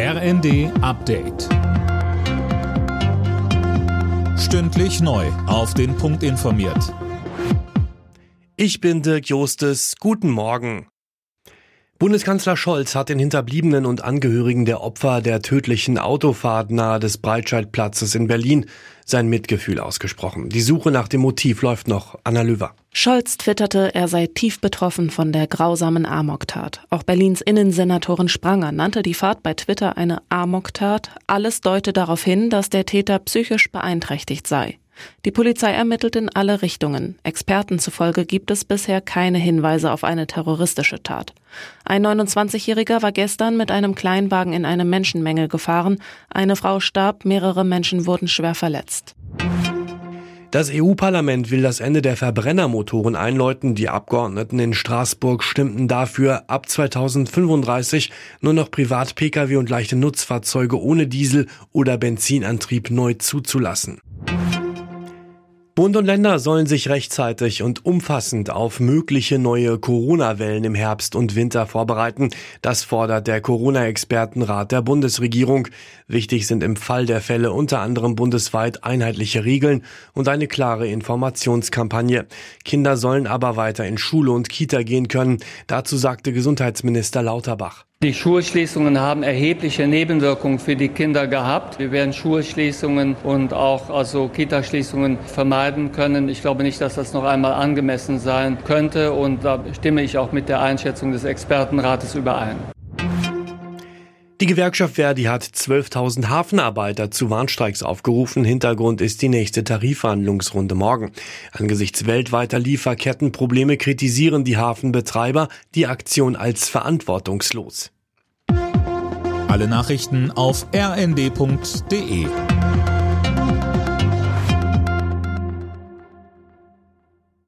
RND Update. Stündlich neu. Auf den Punkt informiert. Ich bin Dirk Jostes. Guten Morgen. Bundeskanzler Scholz hat den Hinterbliebenen und Angehörigen der Opfer der tödlichen Autofahrt nahe des Breitscheidplatzes in Berlin sein Mitgefühl ausgesprochen. Die Suche nach dem Motiv läuft noch. Anna Löwer. Scholz twitterte, er sei tief betroffen von der grausamen Amoktat. Auch Berlins Innensenatorin Spranger nannte die Fahrt bei Twitter eine Amoktat. Alles deute darauf hin, dass der Täter psychisch beeinträchtigt sei. Die Polizei ermittelt in alle Richtungen. Experten zufolge gibt es bisher keine Hinweise auf eine terroristische Tat. Ein 29-Jähriger war gestern mit einem Kleinwagen in eine Menschenmenge gefahren. Eine Frau starb, mehrere Menschen wurden schwer verletzt. Das EU-Parlament will das Ende der Verbrennermotoren einläuten. Die Abgeordneten in Straßburg stimmten dafür, ab 2035 nur noch Privat-Pkw und leichte Nutzfahrzeuge ohne Diesel- oder Benzinantrieb neu zuzulassen. Bund und Länder sollen sich rechtzeitig und umfassend auf mögliche neue Corona-Wellen im Herbst und Winter vorbereiten. Das fordert der Corona-Expertenrat der Bundesregierung. Wichtig sind im Fall der Fälle unter anderem bundesweit einheitliche Regeln und eine klare Informationskampagne. Kinder sollen aber weiter in Schule und Kita gehen können. Dazu sagte Gesundheitsminister Lauterbach. Die Schulschließungen haben erhebliche Nebenwirkungen für die Kinder gehabt. Wir werden Schulschließungen und auch also Kitaschließungen vermeiden können. Ich glaube nicht, dass das noch einmal angemessen sein könnte und da stimme ich auch mit der Einschätzung des Expertenrates überein. Die Gewerkschaft Verdi hat 12.000 Hafenarbeiter zu Warnstreiks aufgerufen. Hintergrund ist die nächste Tarifverhandlungsrunde morgen. Angesichts weltweiter Lieferkettenprobleme kritisieren die Hafenbetreiber die Aktion als verantwortungslos. Alle Nachrichten auf rnd.de